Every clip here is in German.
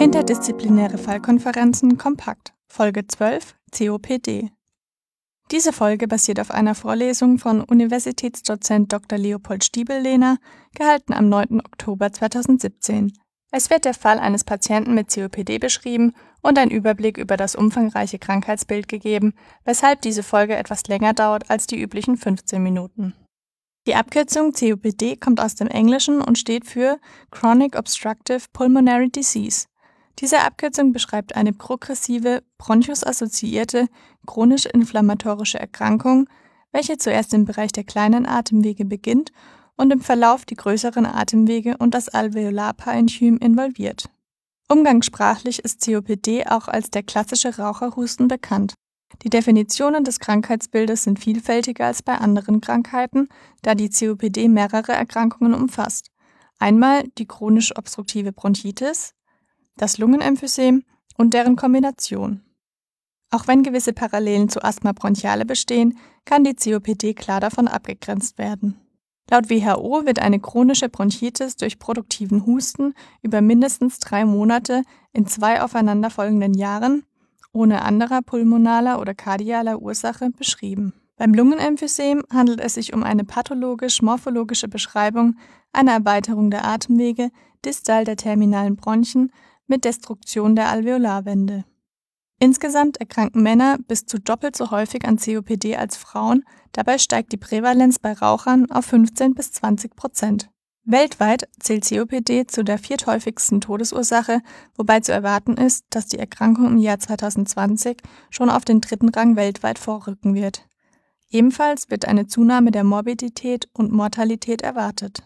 Interdisziplinäre Fallkonferenzen kompakt Folge 12 COPD Diese Folge basiert auf einer Vorlesung von Universitätsdozent Dr. Leopold Stiebel-Lehner, gehalten am 9. Oktober 2017. Es wird der Fall eines Patienten mit COPD beschrieben und ein Überblick über das umfangreiche Krankheitsbild gegeben, weshalb diese Folge etwas länger dauert als die üblichen 15 Minuten. Die Abkürzung COPD kommt aus dem Englischen und steht für Chronic Obstructive Pulmonary Disease. Diese Abkürzung beschreibt eine progressive, bronchusassoziierte, chronisch inflammatorische Erkrankung, welche zuerst im Bereich der kleinen Atemwege beginnt und im Verlauf die größeren Atemwege und das Alveolarparenchym involviert Umgangssprachlich ist COPD auch als der klassische Raucherhusten bekannt. Die Definitionen des Krankheitsbildes sind vielfältiger als bei anderen Krankheiten, da die COPD mehrere Erkrankungen umfasst. Einmal die chronisch obstruktive Bronchitis, das Lungenemphysem und deren Kombination. Auch wenn gewisse Parallelen zu Asthma bronchiale bestehen, kann die COPD klar davon abgegrenzt werden. Laut WHO wird eine chronische Bronchitis durch produktiven Husten über mindestens drei Monate in zwei aufeinanderfolgenden Jahren ohne anderer pulmonaler oder kardialer Ursache beschrieben. Beim Lungenemphysem handelt es sich um eine pathologisch-morphologische Beschreibung einer Erweiterung der Atemwege distal der terminalen Bronchien mit Destruktion der Alveolarwände Insgesamt erkranken Männer bis zu doppelt so häufig an COPD als Frauen, dabei steigt die Prävalenz bei Rauchern auf 15 bis 20 Prozent. Weltweit zählt COPD zu der vierthäufigsten Todesursache, wobei zu erwarten ist, dass die Erkrankung im Jahr 2020 schon auf den dritten Rang weltweit vorrücken wird. Ebenfalls wird eine Zunahme der Morbidität und Mortalität erwartet.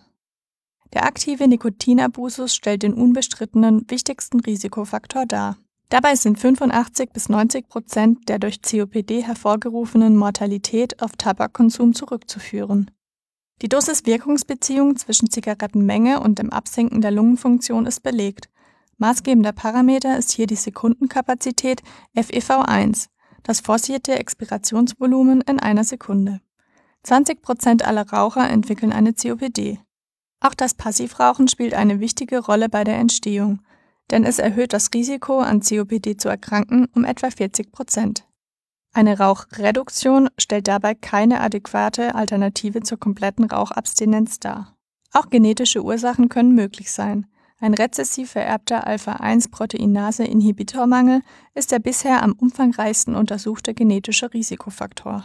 Der aktive Nikotinabusus stellt den unbestrittenen wichtigsten Risikofaktor dar. Dabei sind 85 bis 90 Prozent der durch COPD hervorgerufenen Mortalität auf Tabakkonsum zurückzuführen. Die Dosis-Wirkungsbeziehung zwischen Zigarettenmenge und dem Absinken der Lungenfunktion ist belegt. Maßgebender Parameter ist hier die Sekundenkapazität FEV1, das forcierte Expirationsvolumen in einer Sekunde. 20 Prozent aller Raucher entwickeln eine COPD. Auch das Passivrauchen spielt eine wichtige Rolle bei der Entstehung denn es erhöht das Risiko, an COPD zu erkranken, um etwa 40 Prozent. Eine Rauchreduktion stellt dabei keine adäquate Alternative zur kompletten Rauchabstinenz dar. Auch genetische Ursachen können möglich sein. Ein rezessiv vererbter Alpha-1-Proteinase-Inhibitormangel ist der bisher am umfangreichsten untersuchte genetische Risikofaktor.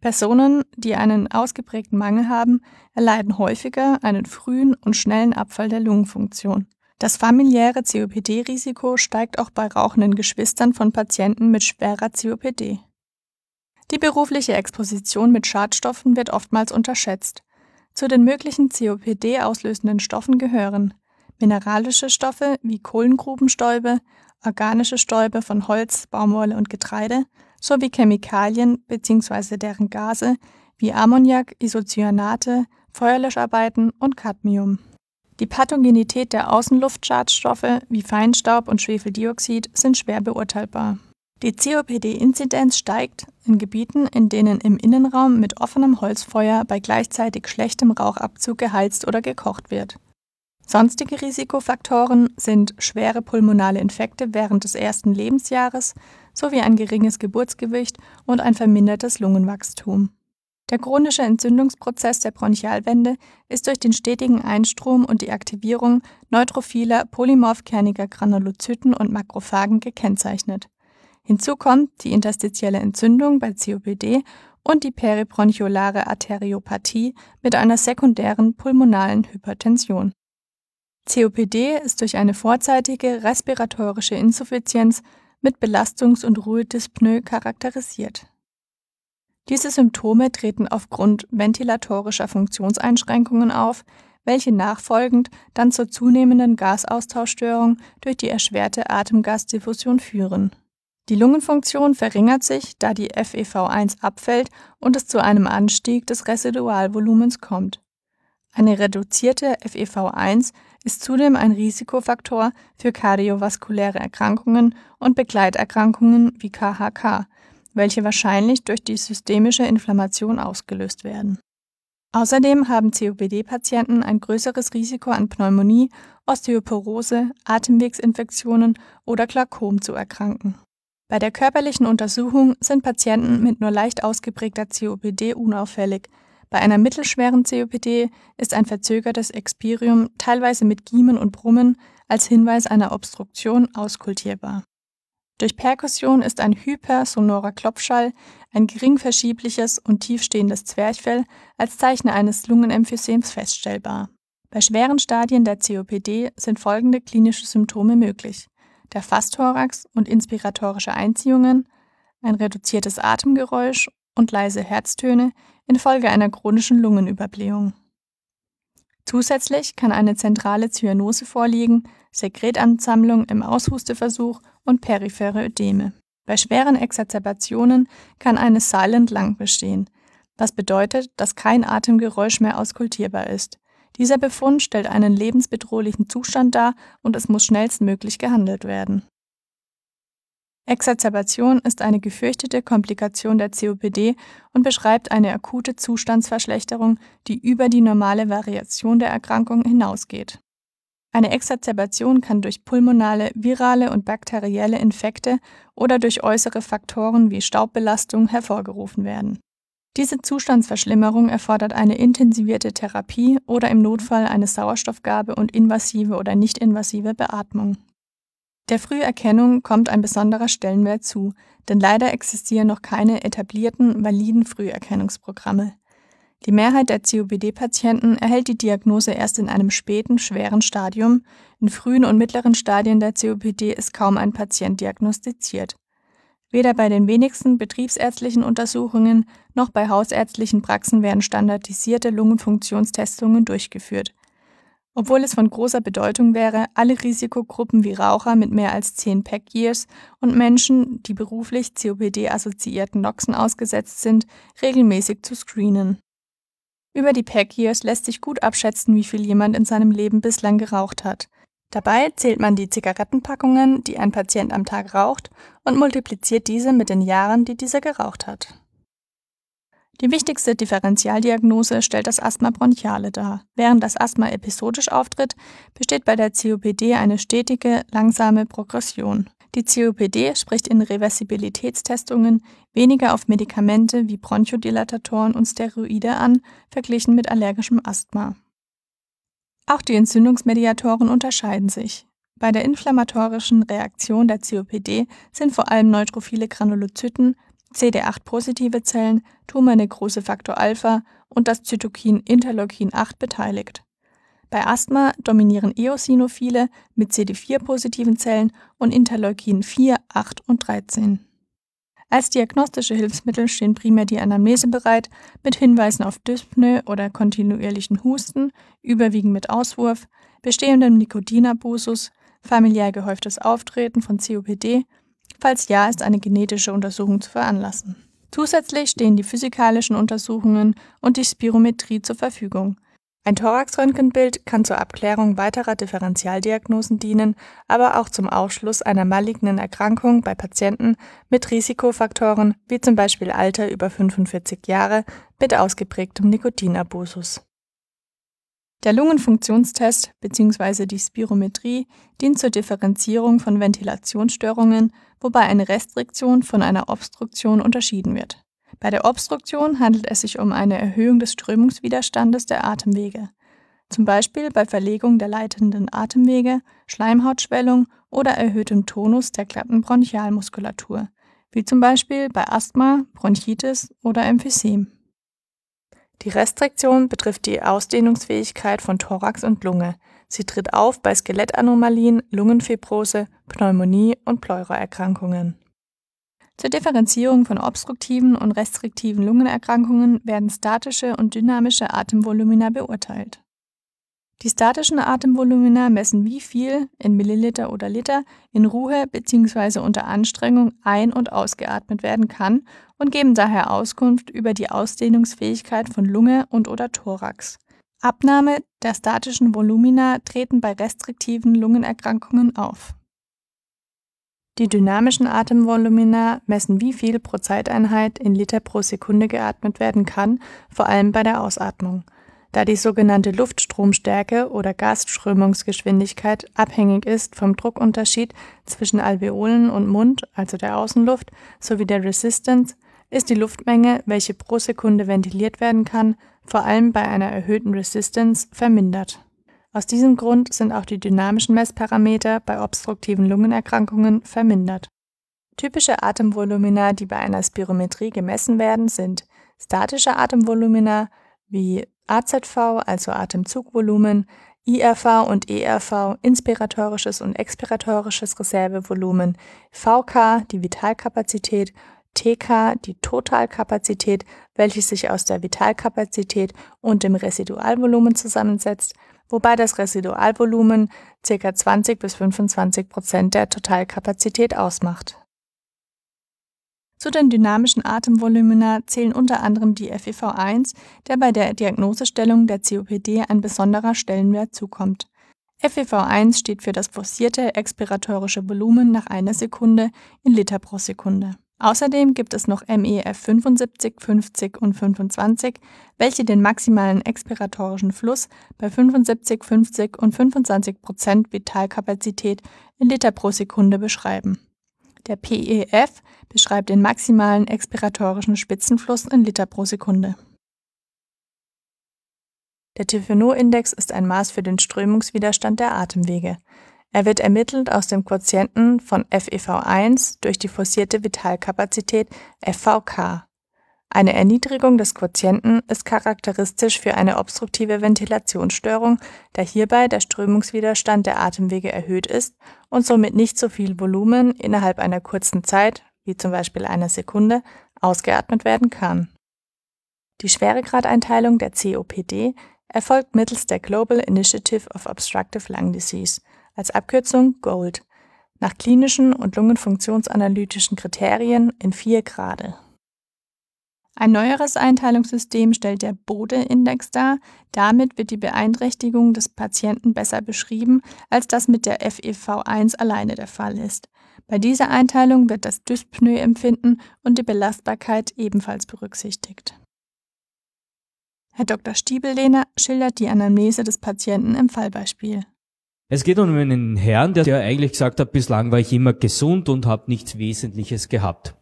Personen, die einen ausgeprägten Mangel haben, erleiden häufiger einen frühen und schnellen Abfall der Lungenfunktion. Das familiäre COPD-Risiko steigt auch bei rauchenden Geschwistern von Patienten mit schwerer COPD. Die berufliche Exposition mit Schadstoffen wird oftmals unterschätzt. Zu den möglichen COPD auslösenden Stoffen gehören mineralische Stoffe wie Kohlengrubenstäube, organische Stäube von Holz, Baumwolle und Getreide sowie Chemikalien bzw. deren Gase wie Ammoniak, Isocyanate, Feuerlöscharbeiten und Cadmium. Die Pathogenität der Außenluftschadstoffe wie Feinstaub und Schwefeldioxid sind schwer beurteilbar. Die COPD-Inzidenz steigt in Gebieten, in denen im Innenraum mit offenem Holzfeuer bei gleichzeitig schlechtem Rauchabzug geheizt oder gekocht wird. Sonstige Risikofaktoren sind schwere pulmonale Infekte während des ersten Lebensjahres sowie ein geringes Geburtsgewicht und ein vermindertes Lungenwachstum. Der chronische Entzündungsprozess der Bronchialwände ist durch den stetigen Einstrom und die Aktivierung neutrophiler polymorphkerniger Granulozyten und Makrophagen gekennzeichnet. Hinzu kommt die interstitielle Entzündung bei COPD und die peribronchiolare Arteriopathie mit einer sekundären pulmonalen Hypertension. COPD ist durch eine vorzeitige respiratorische Insuffizienz mit Belastungs- und Ruhedyspnoe charakterisiert diese Symptome treten aufgrund ventilatorischer Funktionseinschränkungen auf, welche nachfolgend dann zur zunehmenden Gasaustauschstörung durch die erschwerte Atemgasdiffusion führen. Die Lungenfunktion verringert sich, da die FEV1 abfällt und es zu einem Anstieg des Residualvolumens kommt. Eine reduzierte FEV1 ist zudem ein Risikofaktor für kardiovaskuläre Erkrankungen und Begleiterkrankungen wie KHK, welche wahrscheinlich durch die systemische Inflammation ausgelöst werden Außerdem haben COPD-Patienten ein größeres Risiko an Pneumonie, Osteoporose, Atemwegsinfektionen oder Glaukom zu erkranken. Bei der körperlichen Untersuchung sind Patienten mit nur leicht ausgeprägter COPD unauffällig. Bei einer mittelschweren COPD ist ein verzögertes Expirium teilweise mit Giemen und Brummen als Hinweis einer Obstruktion auskultierbar. Durch Perkussion ist ein hypersonorer Klopfschall, ein gering verschiebliches und tiefstehendes Zwerchfell als Zeichen eines Lungenemphysems feststellbar. Bei schweren Stadien der COPD sind folgende klinische Symptome möglich der Fastthorax und inspiratorische Einziehungen, ein reduziertes Atemgeräusch und leise Herztöne infolge einer chronischen Lungenüberblähung. Zusätzlich kann eine zentrale Zyanose vorliegen, Sekretansammlung im Aushusteversuch und periphere Ödeme. Bei schweren Exazerbationen kann eine Silent Lung bestehen, was bedeutet, dass kein Atemgeräusch mehr auskultierbar ist. Dieser Befund stellt einen lebensbedrohlichen Zustand dar und es muss schnellstmöglich gehandelt werden. Exazerbation ist eine gefürchtete Komplikation der COPD und beschreibt eine akute Zustandsverschlechterung, die über die normale Variation der Erkrankung hinausgeht. Eine Exazerbation kann durch pulmonale, virale und bakterielle Infekte oder durch äußere Faktoren wie Staubbelastung hervorgerufen werden diese Zustandsverschlimmerung erfordert eine intensivierte Therapie oder im Notfall eine Sauerstoffgabe und invasive oder nicht-invasive Beatmung. Der Früherkennung kommt ein besonderer Stellenwert zu, denn leider existieren noch keine etablierten, validen Früherkennungsprogramme. Die Mehrheit der COPD-Patienten erhält die Diagnose erst in einem späten, schweren Stadium. In frühen und mittleren Stadien der COPD ist kaum ein Patient diagnostiziert. Weder bei den wenigsten betriebsärztlichen Untersuchungen noch bei hausärztlichen Praxen werden standardisierte Lungenfunktionstestungen durchgeführt. Obwohl es von großer Bedeutung wäre, alle Risikogruppen wie Raucher mit mehr als 10 Pack Years und Menschen, die beruflich COPD-assoziierten Noxen ausgesetzt sind, regelmäßig zu screenen. Über die Pack Years lässt sich gut abschätzen, wie viel jemand in seinem Leben bislang geraucht hat. Dabei zählt man die Zigarettenpackungen, die ein Patient am Tag raucht, und multipliziert diese mit den Jahren, die dieser geraucht hat. Die wichtigste Differentialdiagnose stellt das Asthma bronchiale dar. Während das Asthma episodisch auftritt, besteht bei der COPD eine stetige, langsame Progression. Die COPD spricht in Reversibilitätstestungen weniger auf Medikamente wie Bronchodilatatoren und Steroide an, verglichen mit allergischem Asthma. Auch die Entzündungsmediatoren unterscheiden sich. Bei der inflammatorischen Reaktion der COPD sind vor allem neutrophile Granulozyten, CD8-positive Zellen, Tumornekrose Faktor Alpha und das Zytokin Interleukin 8 beteiligt. Bei Asthma dominieren Eosinophile mit CD4-positiven Zellen und Interleukin 4, 8 und 13. Als diagnostische Hilfsmittel stehen primär die Anamnese bereit, mit Hinweisen auf Dyspnoe oder kontinuierlichen Husten, überwiegend mit Auswurf, bestehendem Nikotinabusus, familiär gehäuftes Auftreten von COPD, falls ja, ist eine genetische Untersuchung zu veranlassen. Zusätzlich stehen die physikalischen Untersuchungen und die Spirometrie zur Verfügung, ein Thoraxröntgenbild kann zur Abklärung weiterer Differentialdiagnosen dienen, aber auch zum Ausschluss einer malignen Erkrankung bei Patienten mit Risikofaktoren wie zum Beispiel Alter über 45 Jahre mit ausgeprägtem Nikotinabusus. Der Lungenfunktionstest bzw. die Spirometrie dient zur Differenzierung von Ventilationsstörungen, wobei eine Restriktion von einer Obstruktion unterschieden wird bei der Obstruktion handelt es sich um eine Erhöhung des Strömungswiderstandes der Atemwege, zum Beispiel bei Verlegung der leitenden Atemwege, Schleimhautschwellung oder erhöhtem Tonus der glatten Bronchialmuskulatur, wie zum Beispiel bei Asthma, Bronchitis oder Emphysem. Die Restriktion betrifft die Ausdehnungsfähigkeit von Thorax und Lunge. Sie tritt auf bei Skelettanomalien, Lungenfibrose, Pneumonie und Pleuraerkrankungen. Zur Differenzierung von obstruktiven und restriktiven Lungenerkrankungen werden statische und dynamische Atemvolumina beurteilt. Die statischen Atemvolumina messen, wie viel in Milliliter oder Liter in Ruhe bzw. unter Anstrengung ein- und ausgeatmet werden kann und geben daher Auskunft über die Ausdehnungsfähigkeit von Lunge und oder Thorax. Abnahme der statischen Volumina treten bei restriktiven Lungenerkrankungen auf Die dynamischen Atemvolumina messen, wie viel pro Zeiteinheit in Liter pro Sekunde geatmet werden kann, vor allem bei der Ausatmung. Da die sogenannte Luftstromstärke oder Gasströmungsgeschwindigkeit abhängig ist vom Druckunterschied zwischen Alveolen und Mund, also der Außenluft, sowie der Resistance, ist die Luftmenge, welche pro Sekunde ventiliert werden kann, vor allem bei einer erhöhten Resistance vermindert. Aus diesem Grund sind auch die dynamischen Messparameter bei obstruktiven Lungenerkrankungen vermindert. Typische Atemvolumina, die bei einer Spirometrie gemessen werden, sind statische Atemvolumina wie AZV, also Atemzugvolumen, IRV und ERV, inspiratorisches und expiratorisches Reservevolumen, VK, die Vitalkapazität, TK, die Totalkapazität, welche sich aus der Vitalkapazität und dem Residualvolumen zusammensetzt, wobei das Residualvolumen ca. 20 bis 25 Prozent der Totalkapazität ausmacht. Zu den dynamischen Atemvolumina zählen unter anderem die FEV1, der bei der Diagnosestellung der COPD ein besonderer Stellenwert zukommt. FEV1 steht für das forcierte expiratorische Volumen nach einer Sekunde in Liter pro Sekunde. Außerdem gibt es noch MEF 75, 50 und 25, welche den maximalen expiratorischen Fluss bei 75, 50 und 25 Prozent Vitalkapazität in Liter pro Sekunde beschreiben. Der PEF beschreibt den maximalen expiratorischen Spitzenfluss in Liter pro Sekunde. Der Tifenot-Index ist ein Maß für den Strömungswiderstand der Atemwege. Er wird ermittelt aus dem Quotienten von FeV1 durch die forcierte Vitalkapazität FVK. Eine Erniedrigung des Quotienten ist charakteristisch für eine obstruktive Ventilationsstörung, da hierbei der Strömungswiderstand der Atemwege erhöht ist und somit nicht so viel Volumen innerhalb einer kurzen Zeit, wie zum Beispiel einer Sekunde, ausgeatmet werden kann. Die Schweregradeinteilung der COPD erfolgt mittels der Global Initiative of Obstructive Lung Disease – als Abkürzung GOLD, nach klinischen und lungenfunktionsanalytischen Kriterien in vier Grade. Ein neueres Einteilungssystem stellt der Bode-Index dar. Damit wird die Beeinträchtigung des Patienten besser beschrieben, als das mit der FEV1 alleine der Fall ist. Bei dieser Einteilung wird das Dyspnoe-Empfinden und die Belastbarkeit ebenfalls berücksichtigt. Herr Dr. Stiebellehner schildert die Anamnese des Patienten im Fallbeispiel. Es geht um einen Herrn, der, der eigentlich gesagt hat, bislang war ich immer gesund und habe nichts Wesentliches gehabt.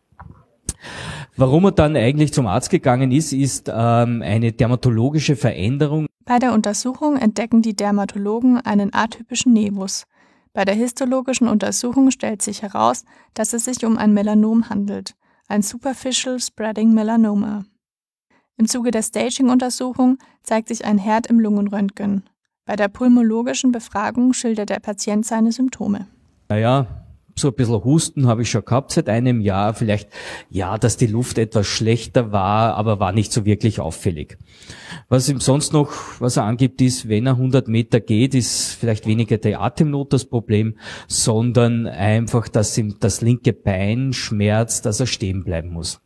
Warum er dann eigentlich zum Arzt gegangen ist, ist ähm, eine dermatologische Veränderung. Bei der Untersuchung entdecken die Dermatologen einen atypischen Nevus. Bei der histologischen Untersuchung stellt sich heraus, dass es sich um ein Melanom handelt, ein Superficial Spreading Melanoma. Im Zuge der Staging-Untersuchung zeigt sich ein Herd im Lungenröntgen. Bei der pulmologischen Befragung schildert der Patient seine Symptome. Naja, so ein bisschen Husten habe ich schon gehabt seit einem Jahr. Vielleicht, ja, dass die Luft etwas schlechter war, aber war nicht so wirklich auffällig. Was ihm sonst noch, was er angibt, ist, wenn er 100 Meter geht, ist vielleicht weniger der Atemnot das Problem, sondern einfach, dass ihm das linke Bein schmerzt, dass er stehen bleiben muss.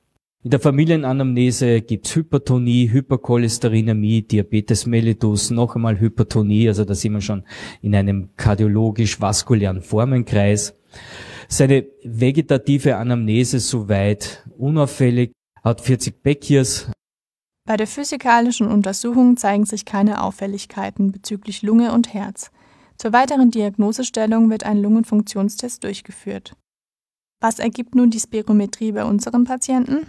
In der Familienanamnese gibt's Hypertonie, Hypercholesterinämie, Diabetes mellitus, noch einmal Hypertonie, also da sind wir schon in einem kardiologisch-vaskulären Formenkreis. Seine vegetative Anamnese soweit unauffällig, hat 40 Beckiers. Bei der physikalischen Untersuchung zeigen sich keine Auffälligkeiten bezüglich Lunge und Herz. Zur weiteren Diagnosestellung wird ein Lungenfunktionstest durchgeführt. Was ergibt nun die Spirometrie bei unserem Patienten?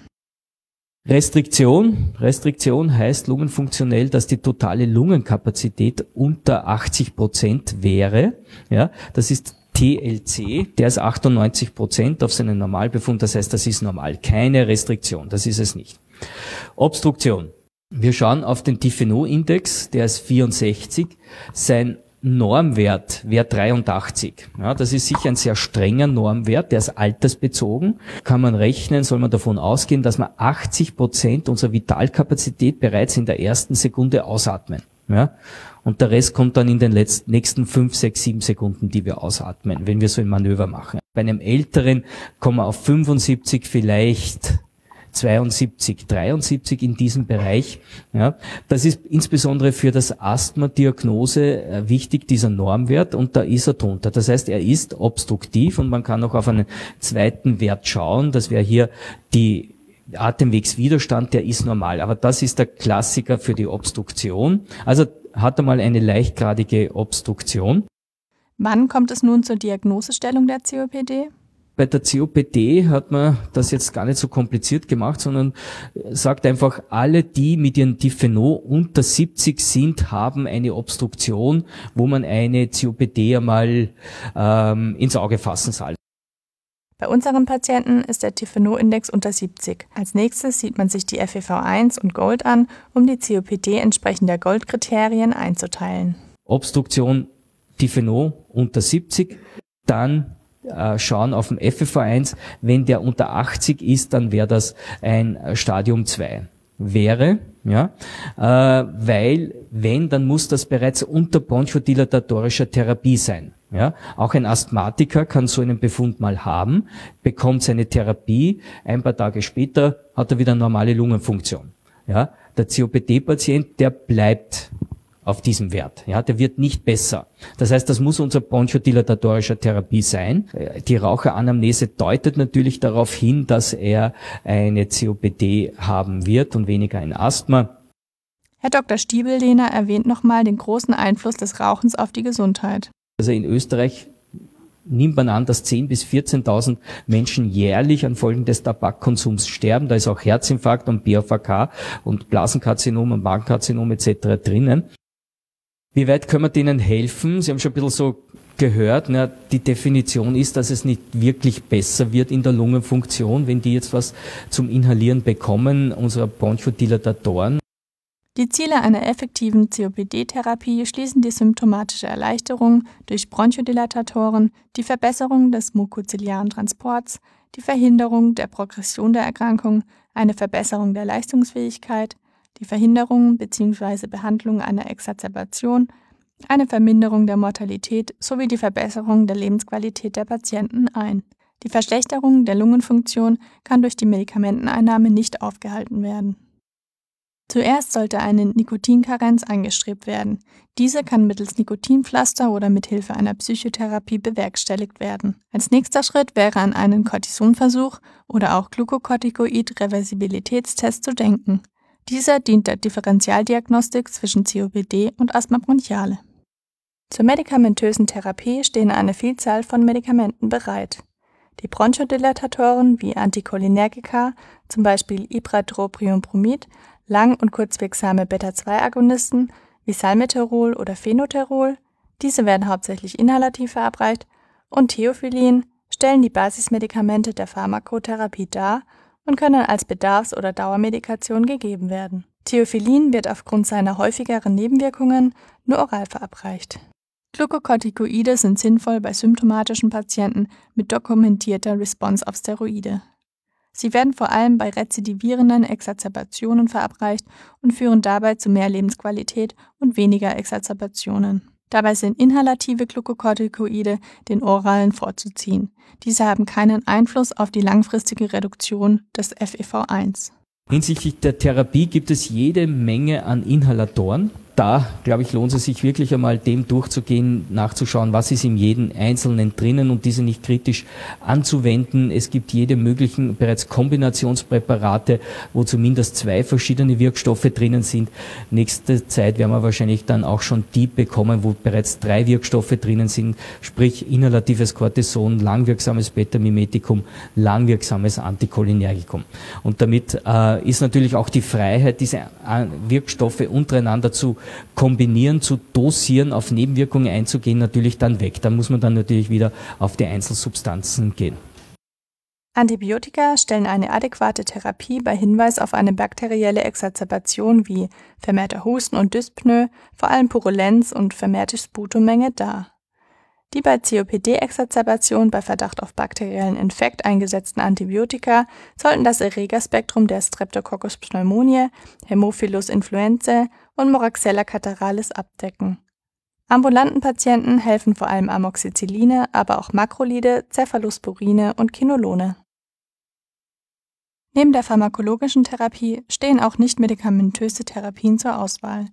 Restriktion. Restriktion heißt lungenfunktionell, dass die totale Lungenkapazität unter 80 Prozent wäre. Ja, das ist TLC, der ist 98 Prozent auf seinen Normalbefund. Das heißt, das ist normal. Keine Restriktion. Das ist es nicht. Obstruktion. Wir schauen auf den Tifenot-Index, der ist 64. Sein Normwert wäre 83. Ja, das ist sicher ein sehr strenger Normwert, der ist altersbezogen. Kann man rechnen, soll man davon ausgehen, dass wir 80 Prozent unserer Vitalkapazität bereits in der ersten Sekunde ausatmen. Ja, und der Rest kommt dann in den letzten, nächsten 5, 6, 7 Sekunden, die wir ausatmen, wenn wir so ein Manöver machen. Bei einem Älteren kommen wir auf 75 vielleicht 72, 73 in diesem Bereich. Ja, das ist insbesondere für das Asthma-Diagnose äh, wichtig, dieser Normwert, und da ist er drunter. Das heißt, er ist obstruktiv und man kann auch auf einen zweiten Wert schauen. Das wäre hier die Atemwegswiderstand, der ist normal. Aber das ist der Klassiker für die Obstruktion. Also hat er mal eine leichtgradige Obstruktion. Wann kommt es nun zur Diagnosestellung der COPD? Bei der COPD hat man das jetzt gar nicht so kompliziert gemacht, sondern sagt einfach, alle, die mit ihren Diphenol unter 70 sind, haben eine Obstruktion, wo man eine COPD einmal ähm, ins Auge fassen soll. Bei unseren Patienten ist der Tifeno-Index unter 70. Als nächstes sieht man sich die FEV1 und Gold an, um die COPD entsprechend der Gold-Kriterien einzuteilen. Obstruktion Tifeno unter 70, dann äh, schauen auf dem FEV1. Wenn der unter 80 ist, dann wäre das ein Stadium 2 wäre, ja, äh, weil wenn, dann muss das bereits unter bronchodilatorischer Therapie sein. Ja, auch ein Asthmatiker kann so einen Befund mal haben, bekommt seine Therapie, ein paar Tage später hat er wieder normale Lungenfunktion. Ja, der COPD-Patient, der bleibt auf diesem Wert. Ja, der wird nicht besser. Das heißt, das muss unser bronchodilatorischer Therapie sein. Die Raucheranamnese deutet natürlich darauf hin, dass er eine COPD haben wird und weniger ein Asthma. Herr Dr. Stiebellehner erwähnt nochmal den großen Einfluss des Rauchens auf die Gesundheit. Also in Österreich nimmt man an, dass 10.000 bis 14.000 Menschen jährlich an Folgen des Tabakkonsums sterben. Da ist auch Herzinfarkt und BAVK und Blasenkarzinom und Magenkarzinom etc. drinnen. Wie weit können wir denen helfen? Sie haben schon ein bisschen so gehört, na, die Definition ist, dass es nicht wirklich besser wird in der Lungenfunktion, wenn die jetzt was zum Inhalieren bekommen, unserer Bronchodilatatoren. Die Ziele einer effektiven COPD-Therapie schließen die symptomatische Erleichterung durch Bronchodilatatoren, die Verbesserung des mukoziliaren Transports, die Verhinderung der Progression der Erkrankung, eine Verbesserung der Leistungsfähigkeit, die Verhinderung bzw. Behandlung einer Exazerbation, eine Verminderung der Mortalität sowie die Verbesserung der Lebensqualität der Patienten ein. Die Verschlechterung der Lungenfunktion kann durch die Medikamenteneinnahme nicht aufgehalten werden. Zuerst sollte eine Nikotinkarenz angestrebt werden. Diese kann mittels Nikotinpflaster oder mit Hilfe einer Psychotherapie bewerkstelligt werden. Als nächster Schritt wäre an einen Cortisonversuch oder auch Glucocorticoid-Reversibilitätstest zu denken. Dieser dient der Differentialdiagnostik zwischen COPD und Asthma bronchiale. Zur medikamentösen Therapie stehen eine Vielzahl von Medikamenten bereit. Die Bronchodilatatoren wie Anticholinergika, zum Beispiel Ipratropiumbromid, lang- und kurzwirksame Beta-2-Agonisten wie Salmeterol oder Phenoterol, diese werden hauptsächlich inhalativ verabreicht, und Theophyllin stellen die Basismedikamente der Pharmakotherapie dar und können als Bedarfs- oder Dauermedikation gegeben werden. Theophyllin wird aufgrund seiner häufigeren Nebenwirkungen nur oral verabreicht. Glukokortikoide sind sinnvoll bei symptomatischen Patienten mit dokumentierter Response auf Steroide. Sie werden vor allem bei rezidivierenden Exazerbationen verabreicht und führen dabei zu mehr Lebensqualität und weniger Exazerbationen. Dabei sind inhalative Glukokortikoide den oralen vorzuziehen. Diese haben keinen Einfluss auf die langfristige Reduktion des FEV1. Hinsichtlich der Therapie gibt es jede Menge an Inhalatoren da, glaube ich, lohnt es sich wirklich einmal dem durchzugehen, nachzuschauen, was ist in jedem Einzelnen drinnen und diese nicht kritisch anzuwenden. Es gibt jede möglichen bereits Kombinationspräparate, wo zumindest zwei verschiedene Wirkstoffe drinnen sind. Nächste Zeit werden wir wahrscheinlich dann auch schon die bekommen, wo bereits drei Wirkstoffe drinnen sind, sprich inhalatives Cortison, langwirksames Beta-Mimetikum, langwirksames Anticholinergikum. Und damit äh, ist natürlich auch die Freiheit, diese äh, Wirkstoffe untereinander zu kombinieren, zu dosieren, auf Nebenwirkungen einzugehen, natürlich dann weg. Da muss man dann natürlich wieder auf die Einzelsubstanzen gehen. Antibiotika stellen eine adäquate Therapie bei Hinweis auf eine bakterielle Exazerbation wie vermehrter Husten und Dyspnoe, vor allem Purulenz und vermehrte Sputummenge dar. Die bei COPD-Exazerbation bei Verdacht auf bakteriellen Infekt eingesetzten Antibiotika sollten das Erregerspektrum der Streptococcus pneumoniae, Haemophilus influenzae und Moraxella cataralis abdecken. Ambulanten Patienten helfen vor allem Amoxicilline, aber auch Makrolide, Cephalosporine und Kinolone. Neben der pharmakologischen Therapie stehen auch nichtmedikamentöse Therapien zur Auswahl,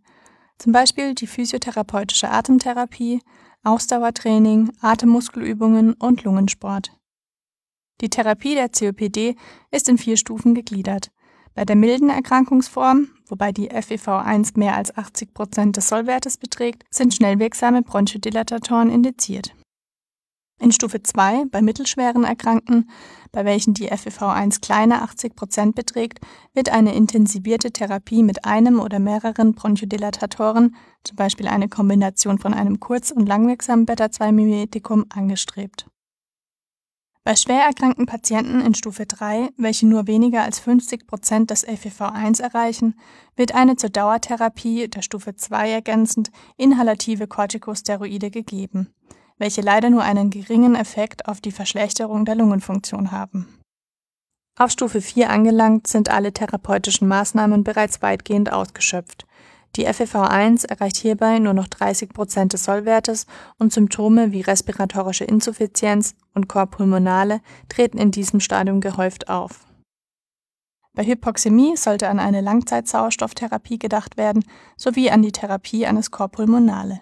zum Beispiel die physiotherapeutische Atemtherapie, Ausdauertraining, Atemmuskelübungen und Lungensport. Die Therapie der COPD ist in vier Stufen gegliedert. Bei der milden Erkrankungsform, wobei die FEV1 mehr als 80 Prozent des Sollwertes beträgt, sind schnellwirksame Bronchodilatatoren indiziert. In Stufe 2, bei mittelschweren Erkrankten, bei welchen die FEV1 kleiner 80 Prozent beträgt, wird eine intensivierte Therapie mit einem oder mehreren Bronchodilatatoren, zum Beispiel eine Kombination von einem kurz- und langwirksamen Beta-2-Mimetikum, angestrebt. Bei schwer erkrankten Patienten in Stufe 3, welche nur weniger als 50 Prozent des FEV1 erreichen, wird eine zur Dauertherapie der Stufe 2 ergänzend inhalative Corticosteroide gegeben, welche leider nur einen geringen Effekt auf die Verschlechterung der Lungenfunktion haben. Auf Stufe 4 angelangt sind alle therapeutischen Maßnahmen bereits weitgehend ausgeschöpft die FEV1 erreicht hierbei nur noch 30 Prozent des Sollwertes und Symptome wie respiratorische Insuffizienz und Korpulmonale treten in diesem Stadium gehäuft auf. Bei Hypoxämie sollte an eine Langzeitsauerstofftherapie gedacht werden sowie an die Therapie eines Korpulmonale.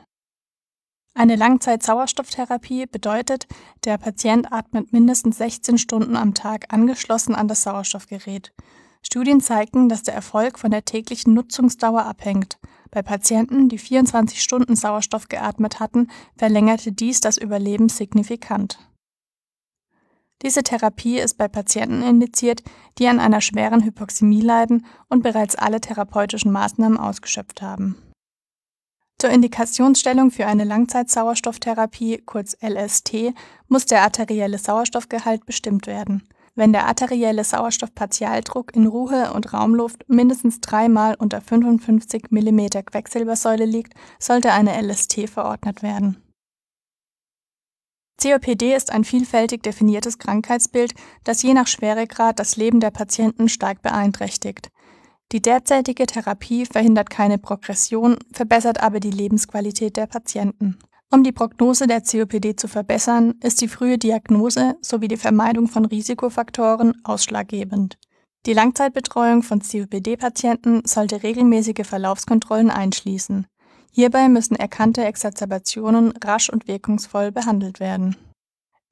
Eine Langzeitsauerstofftherapie bedeutet, der Patient atmet mindestens 16 Stunden am Tag angeschlossen an das Sauerstoffgerät. Studien zeigten, dass der Erfolg von der täglichen Nutzungsdauer abhängt. Bei Patienten, die 24 Stunden Sauerstoff geatmet hatten, verlängerte dies das Überleben signifikant. Diese Therapie ist bei Patienten indiziert, die an einer schweren Hypoxämie leiden und bereits alle therapeutischen Maßnahmen ausgeschöpft haben. Zur Indikationsstellung für eine Langzeitsauerstofftherapie, kurz LST, muss der arterielle Sauerstoffgehalt bestimmt werden. Wenn der arterielle Sauerstoffpartialdruck in Ruhe und Raumluft mindestens dreimal unter 55 mm Quecksilbersäule liegt, sollte eine LST verordnet werden. COPD ist ein vielfältig definiertes Krankheitsbild, das je nach Schweregrad das Leben der Patienten stark beeinträchtigt. Die derzeitige Therapie verhindert keine Progression, verbessert aber die Lebensqualität der Patienten. Um die Prognose der COPD zu verbessern, ist die frühe Diagnose sowie die Vermeidung von Risikofaktoren ausschlaggebend. Die Langzeitbetreuung von COPD-Patienten sollte regelmäßige Verlaufskontrollen einschließen. Hierbei müssen erkannte Exacerbationen rasch und wirkungsvoll behandelt werden.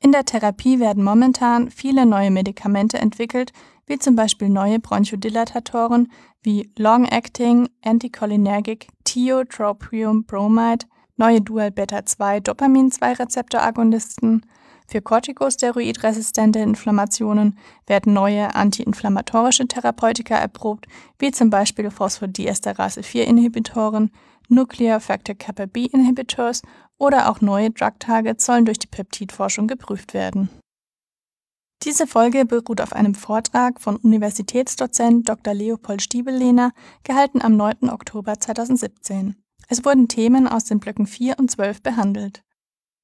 In der Therapie werden momentan viele neue Medikamente entwickelt, wie zum Beispiel neue Bronchodilatatoren wie Long-Acting Anticholinergic Tiotropium Bromide neue Dual-Beta-2-Dopamin-2-Rezeptor-Agonisten. Für corticosteroidresistente Inflammationen werden neue antiinflammatorische Therapeutika erprobt, wie zum Beispiel Phosphodiesterase-4-Inhibitoren, Nuclear Factor Kappa B Inhibitors oder auch neue Drug-Targets sollen durch die Peptidforschung geprüft werden. Diese Folge beruht auf einem Vortrag von Universitätsdozent Dr. Leopold Stiebellehner, gehalten am 9. Oktober 2017. Es wurden Themen aus den Blöcken 4 und 12 behandelt.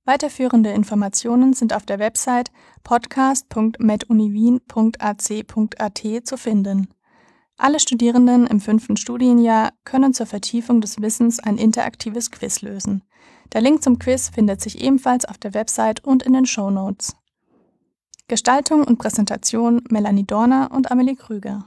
Weiterführende Informationen sind auf der Website podcast.meduniwien.ac.at zu finden. Alle Studierenden im fünften Studienjahr können zur Vertiefung des Wissens ein interaktives Quiz lösen. Der Link zum Quiz findet sich ebenfalls auf der Website und in den Show Notes. Gestaltung und Präsentation Melanie Dorner und Amelie Krüger.